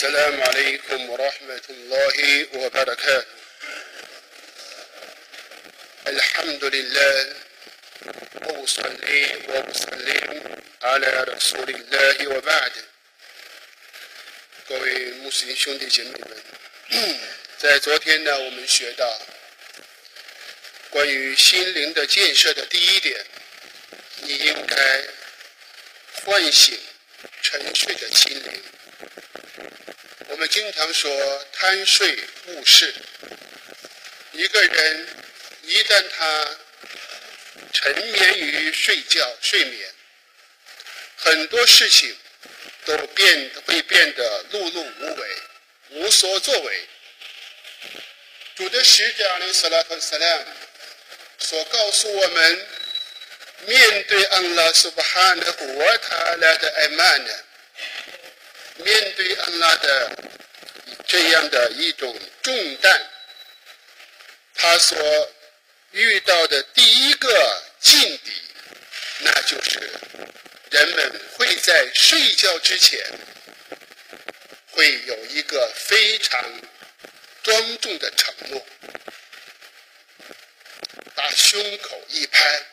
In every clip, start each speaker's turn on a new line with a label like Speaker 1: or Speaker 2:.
Speaker 1: السلام عليكم ورحمة الله وبركاته الحمد لله وأصلي وأسلم على رسول الله وبعد 各位穆斯林兄弟姐妹们，在昨天呢，我们学到关于心灵的建设的第一点，你应该唤醒沉睡的心灵。 我们经常说贪睡误事，一个人一旦他沉眠于睡觉、睡眠，很多事情都变会变得碌碌无为、无所作为。主的使者阿里·萨拉特·萨拉所告诉我们，面对安拉苏巴汗的活塔来的艾曼呢？面对安拉的这样的一种重担，他所遇到的第一个境地，那就是人们会在睡觉之前，会有一个非常庄重的承诺，把胸口一拍，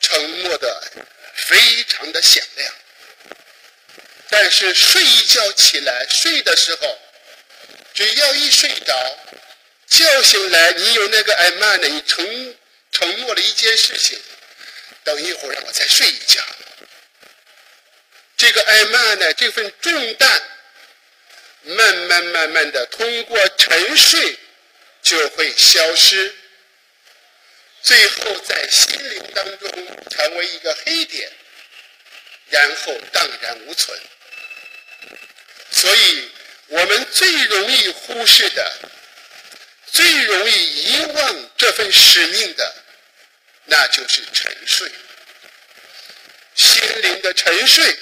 Speaker 1: 承诺的非常的响亮。但是睡一觉起来，睡的时候，只要一睡着，叫醒来，你有那个艾曼的，你承承诺了一件事情，等一会儿让我再睡一觉。这个艾曼呢，这份重担，慢慢慢慢的通过沉睡就会消失，最后在心灵当中成为一个黑点，然后荡然无存。所以，我们最容易忽视的、最容易遗忘这份使命的，那就是沉睡。心灵的沉睡，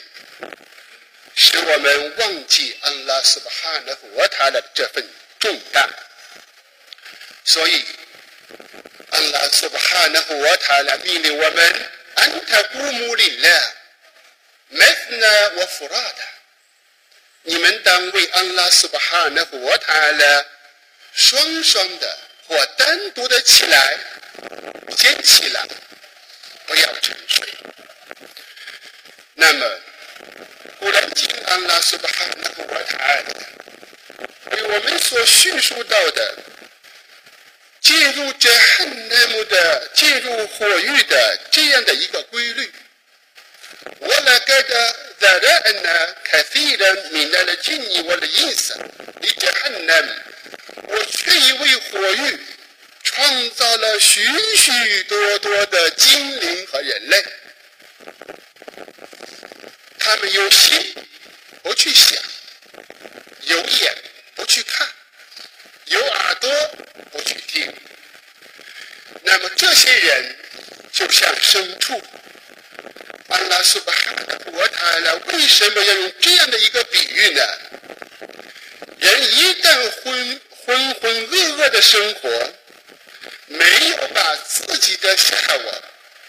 Speaker 1: 使我们忘记安拉斯巴哈的和他的这份重担。所以，安拉斯巴哈的和他来命令我们：安塔古姆里勒，麦纳我弗拉达。你们当为安拉斯巴哈那活他了，双双的或单独的起来，先起来，不要沉睡。那么，古兰经安拉斯巴哈那活他为我们所叙述到的进入这汉那姆的进入火狱的这样的一个规律，我来盖的。ذرأنا كثيرا من الجن والإنس لجهنم 我却已为火狱创造了许许多多的精灵和人类，他们有心不去想，有眼不去看，有耳朵不去听，那么这些人就像牲畜。 安拉苏巴哈的国塔了，为什么要用这样的一个比喻呢？人一旦浑浑浑噩噩的生活，没有把自己的沙我，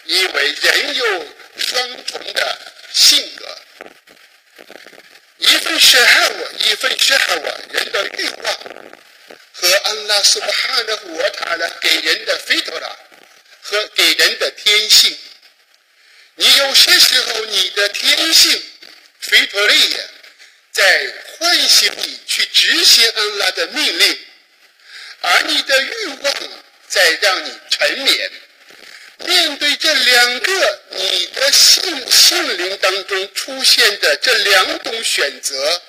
Speaker 1: 因为人有双重的性格，一份沙我，一份沙我，人的欲望和安拉苏巴哈的国塔了给人的菲特拉和给人的天性。你有些时候，你的天性非特利在唤醒你去执行安拉的命令，而你的欲望在让你沉眠。面对这两个你的性性灵当中出现的这两种选择，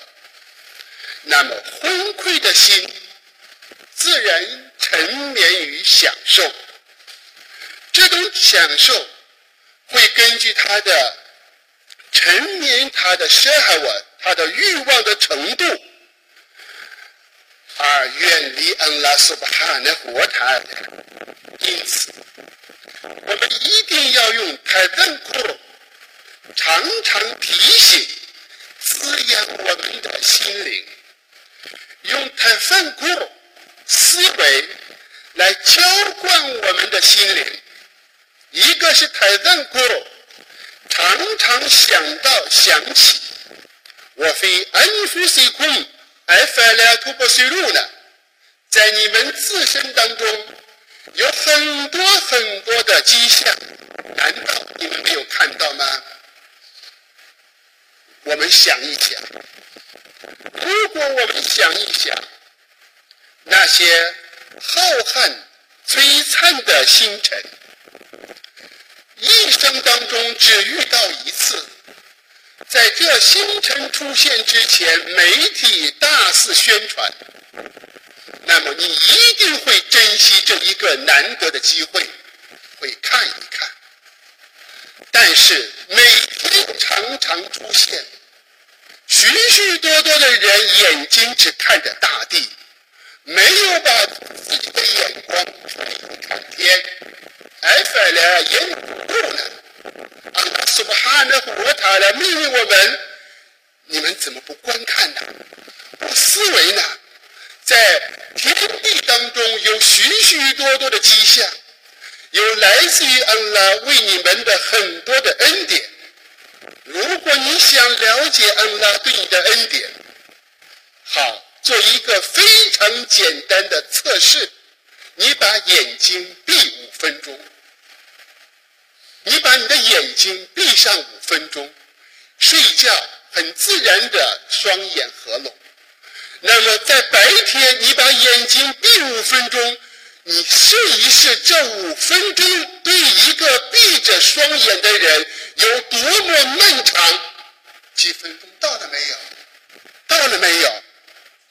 Speaker 1: 那么昏聩的心自然沉眠于享受，这种享受。会根据他的沉眠、他的奢害我、他的欲望的程度，而远离恩拉苏巴哈的活台。因此，我们一定要用泰赞库常常提醒、滋养我们的心灵，用泰赞库思维来浇灌我们的心灵。一个是泰赞库，常常想到想起，我非安福西空埃弗莱图布水路呢，在你们自身当中有很多很多的迹象，难道你们没有看到吗？我们想一想，如果我们想一想，那些浩瀚璀璨的星辰，一生当中只遇到一次。在这星辰出现之前，媒体大肆宣传，那么你一定会珍惜这一个难得的机会，会看一看。但是每天常常出现，许许多多的人眼睛只看着大地，没有把自己的眼光看天，还反了眼不呢。是不哈那活他来命令我们，你们怎么不观看呢？不思维呢？在天地当中有许许多多的迹象，有来自于安拉为你们的很多的恩典。如果你想了解安拉对你的恩典，好，做一个非常简单的测试，你把眼睛闭五分钟。你把你的眼睛闭上五分钟，睡觉很自然的双眼合拢。那么在白天，你把眼睛闭五分钟，你试一试这五分钟对一个闭着双眼的人有多么漫长？几分钟到了没有？到了没有？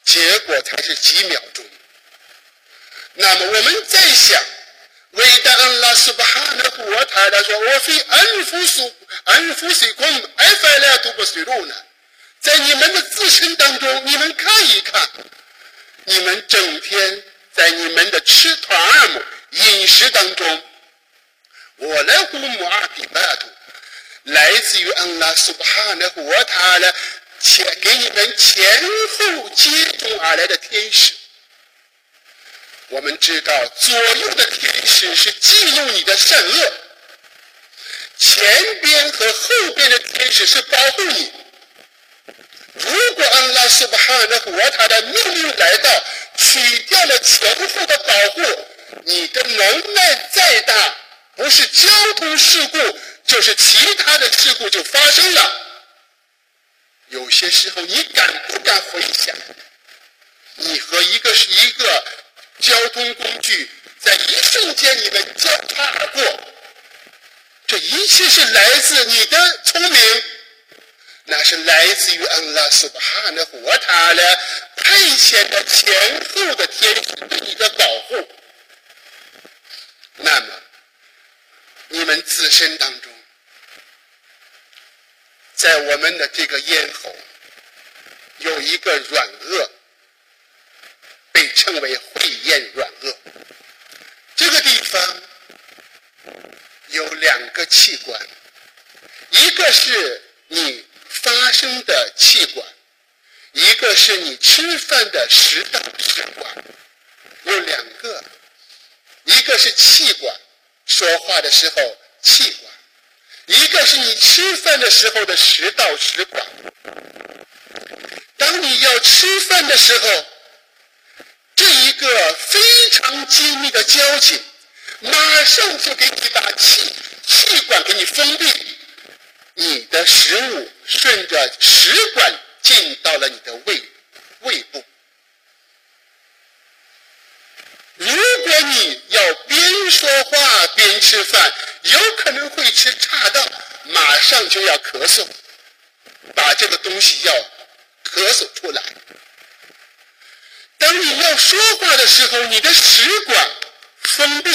Speaker 1: 结果才是几秒钟。那么我们再想。伟大安拉苏巴哈的活台，他说：“我非安福苏安福水空，埃弗莱都不水路呢。在你们的自身当中，你们看一看，你们整天在你们的吃团儿饮食当中，我来呼姆阿比巴图，来自于安拉苏巴哈的活台呢，前给你们前后接踵而来的天使。”我们知道，左右的天使是记录你的善恶，前边和后边的天使是保护你。如果安拉是不哈的活他的命令来到，取掉了前后的保护，你的能耐再大，不是交通事故，就是其他的事故就发生了。有些时候，你敢不敢回想，你和一个是一个？交通工具在一瞬间你们交叉而过，这一切是来自你的聪明，那是来自于安拉苏巴哈的活塔的派遣的前后的天使对你的保护。那么，你们自身当中，在我们的这个咽喉有一个软腭。被称为会咽软腭，这个地方有两个器官，一个是你发声的气管，一个是你吃饭的食道食管，有两个，一个是气管，说话的时候气管，一个是你吃饭的时候的食道食管。当你要吃饭的时候。这一个非常精密的交警，马上就给你把气气管给你封闭，你的食物顺着食管进到了你的胃胃部。如果你要边说话边吃饭，有可能会吃岔道，马上就要咳嗽，把这个东西要咳嗽出来。你要说话的时候，你的食管封闭，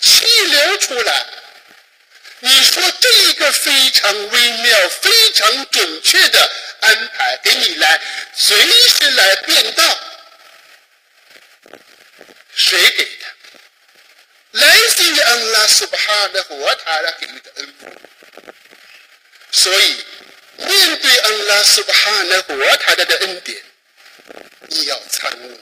Speaker 1: 气流出来。你说这一个非常微妙、非常准确的安排，给你来随时来变道。谁给的？来自于安拉苏巴哈的活塔拉给予的恩福。所以，面对安拉苏巴哈的活塔拉的恩典。你要参悟，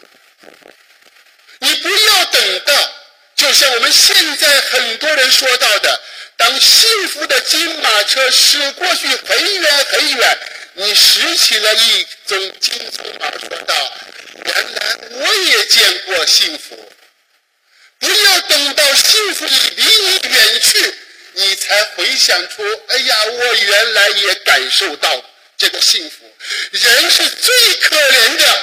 Speaker 1: 你不要等到，就像我们现在很多人说到的，当幸福的金马车驶过去很远很远，你拾起了一种金葱儿，说道：“原来我也见过幸福。”不要等到幸福已离你远去，你才回想出：“哎呀，我原来也感受到这个幸福。”人是最可怜的，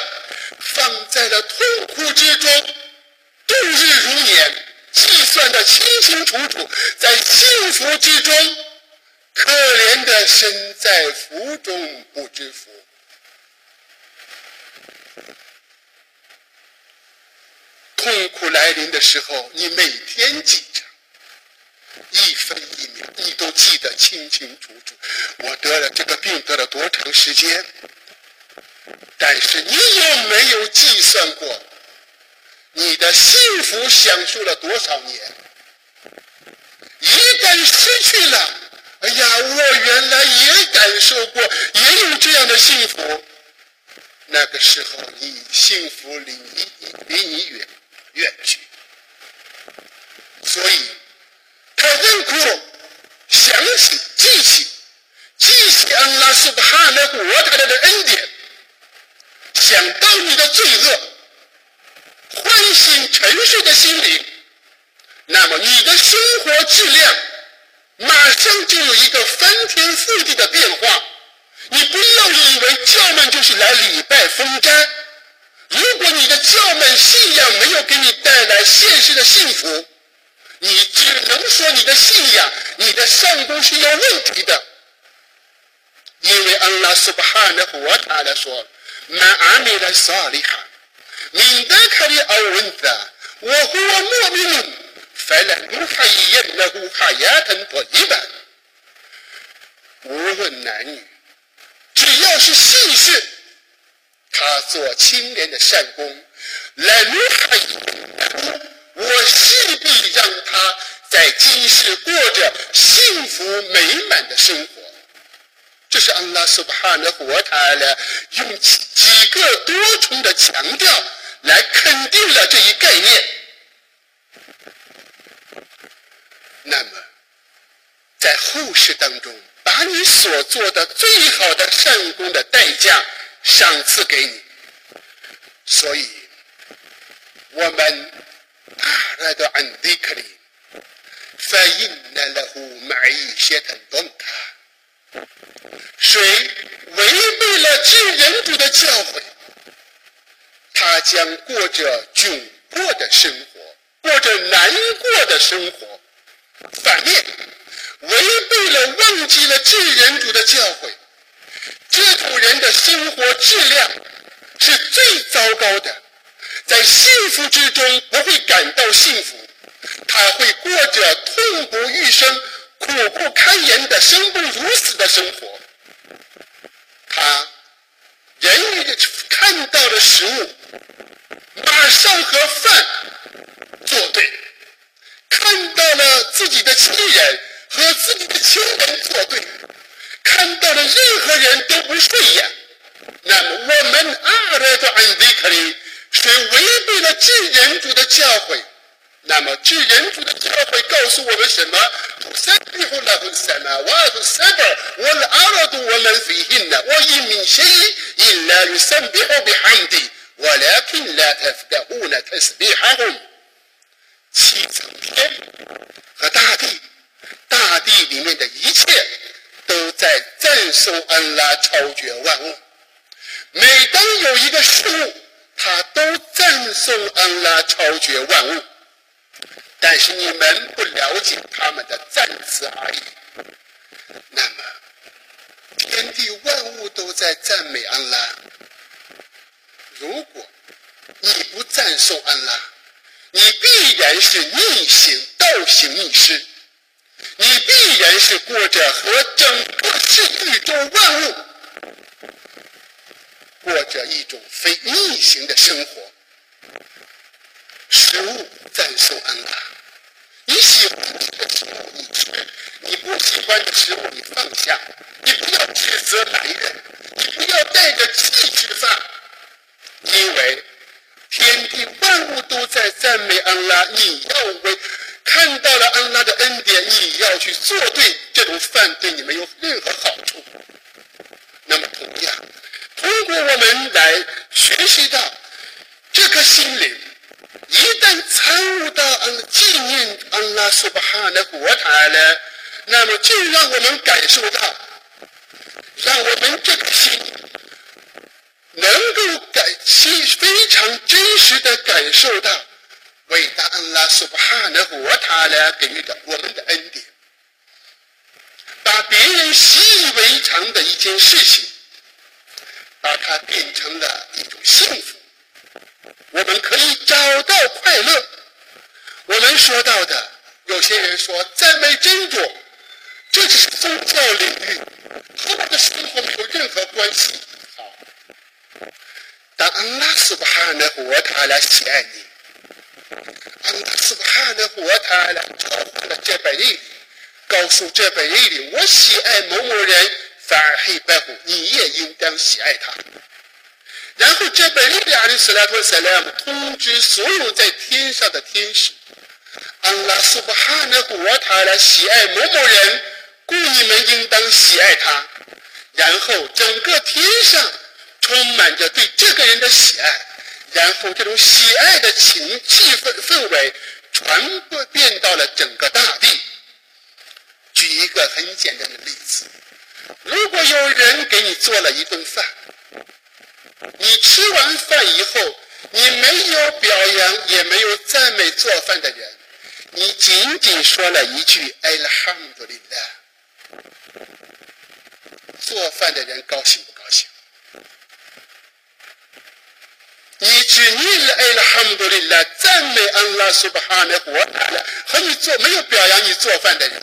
Speaker 1: 放在了痛苦之中，度日如年，计算的清清楚楚，在幸福之中。可怜的身在福中不知福，痛苦来临的时候，你每天记，一分一秒，你都记得清清楚楚。我得了这个病得了多长时间？但是你有没有计算过，你的幸福享受了多少年？一旦失去了。哎呀，我原来也感受过，也有这样的幸福。那个时候，你幸福离你离你远远去。所以，他认苦，想起记起记起安拉是哈那国他的恩典，想到你的罪恶，唤醒沉睡的心灵，那么你的生活质量。马上就有一个翻天覆地的变化。你不要以为教门就是来礼拜封斋。如果你的教门信仰没有给你带来现实的幸福，你只能说你的信仰、你的上功是有问题的。因为安拉苏巴哈的活他来说：“满阿米的萨利哈，明德卡的奥文的，我和我莫名。”反正女孩也那个还也很多一般，无论男女，只要是信士，他做青年的善功，来女孩我势必让他今世过着幸福美满的生活。这是安拉苏巴哈的活他了，用几几个多重的强调来肯定了这一概念。那么，在后世当中，把你所做的最好的善功的代价赏赐给你。所以，我们大来的安迪克里，反映来了户买一些的东卡。谁违背了至人主的教诲，他将过着窘迫的生活，过着难过的生活。反面，违背了、忘记了智人主的教诲，这种人的生活质量是最糟糕的，在幸福之中不会感到幸福，他会过着痛不欲生、苦不堪言的生不如死的生活。他人看到了食物，马上和饭作对。看到了自己的亲人和自己的亲人作对，看到了任何人都不顺眼。那么我们阿拉的安迪克里是违背了智人主的教诲。那么智人主的教诲告诉我们什么？我是，阿拉都我们飞行的。我一明显因来与三比后比汉地，我来听来他的无奈他是比哈红。七层天和大地，大地里面的一切都在赞颂安拉超绝万物。每当有一个事物，他都赞颂安拉超绝万物。但是你们不了解他们的赞词而已。那么，天地万物都在赞美安拉。如果你不赞颂安拉，你必然是逆行、倒行逆施，你必然是过着和整个世宇宙万物过着一种非逆行的生活。食物赞颂安拉，你喜欢吃的食物你吃，你不喜欢的食物你放下，你不要指责男人，你不要带着气吃饭，因为。天地万物都在赞美安拉，你要为看到了安拉的恩典，你要去做对，这种饭对你没有任何好处。那么同样，通过我们来学习到这颗心灵，一旦参悟到嗯纪念安拉苏巴哈的国塔了，那么就让我们感受到，让我们这颗心能够感心非常真实的感受到伟大安拉苏巴哈的国塔呢给予的我们的恩典。把别人习以为常的一件事情，把它变成了一种幸福。我们可以。说到的，有些人说赞美真主，这只是宗教领域，和我的生活没有任何关系。好，当安拉斯巴哈的活他来喜爱你，安拉斯巴哈的活他来召唤了这本利。告诉这本利里，我喜爱某某人，反而黑白虎，你也应当喜爱他。然后这本利的阿里斯拉托塞莱姆通知所有在天上的天使，安拉苏巴哈的国他来喜爱某某人，故你们应当喜爱他。然后整个天上充满着对这个人的喜爱，然后这种喜爱的情气氛氛围传播遍到了整个大地。举一个很简单的例子：如果有人给你做了一顿饭，你吃完饭以后，你没有表扬，也没有赞美做饭的人，你仅仅说了一句“艾拉哈姆多利拉”，做饭的人高兴不高兴？你只念了“艾拉哈姆多利拉”，赞美安拉苏巴哈的活了，和你做没有表扬你做饭的人。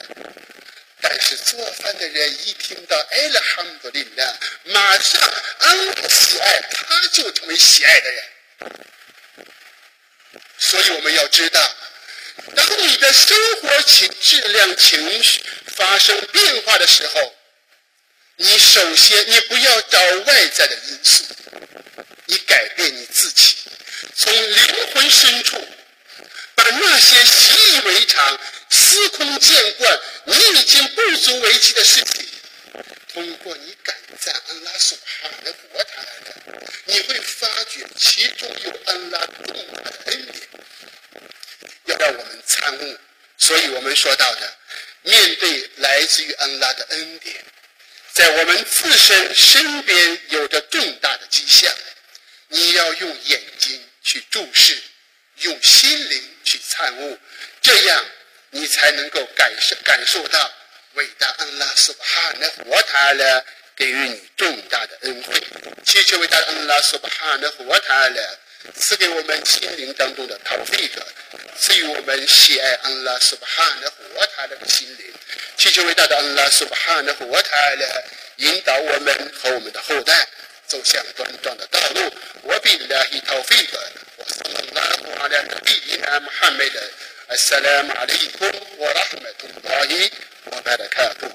Speaker 1: 但是做饭的人一听到“艾拉哈姆利拉”，马上安拉喜爱，他就成为喜爱的人。所以我们要知道，当你的生活情质量、情绪发生变化的时候，你首先你不要找外在的因素，你改变你自己，从灵魂深处把那些习以为常。司空见惯，你已经不足为奇的事情，通过你感赞安拉所哈的国塔的，你会发觉其中有安拉重大的恩典，要让我们参悟。所以我们说到的，面对来自于安拉的恩典，在我们自身身边有着重大的迹象，你要用眼睛去注视，用心灵去参悟，这样。你才能够感受感受到伟大安拉苏巴哈的活塔了给予你重大的恩惠，祈求伟大安拉苏巴哈的活塔了赐给我们心灵当中的陶费者，赐予我们喜爱安拉苏巴哈的活塔的心灵，祈求伟大的安拉苏巴哈的活塔了引导我们和我们的后代走向端庄的道路。我比拉希陶费者，我是安拉阿拉的第一安穆罕默德。السلام عليكم ورحمة الله وبركاته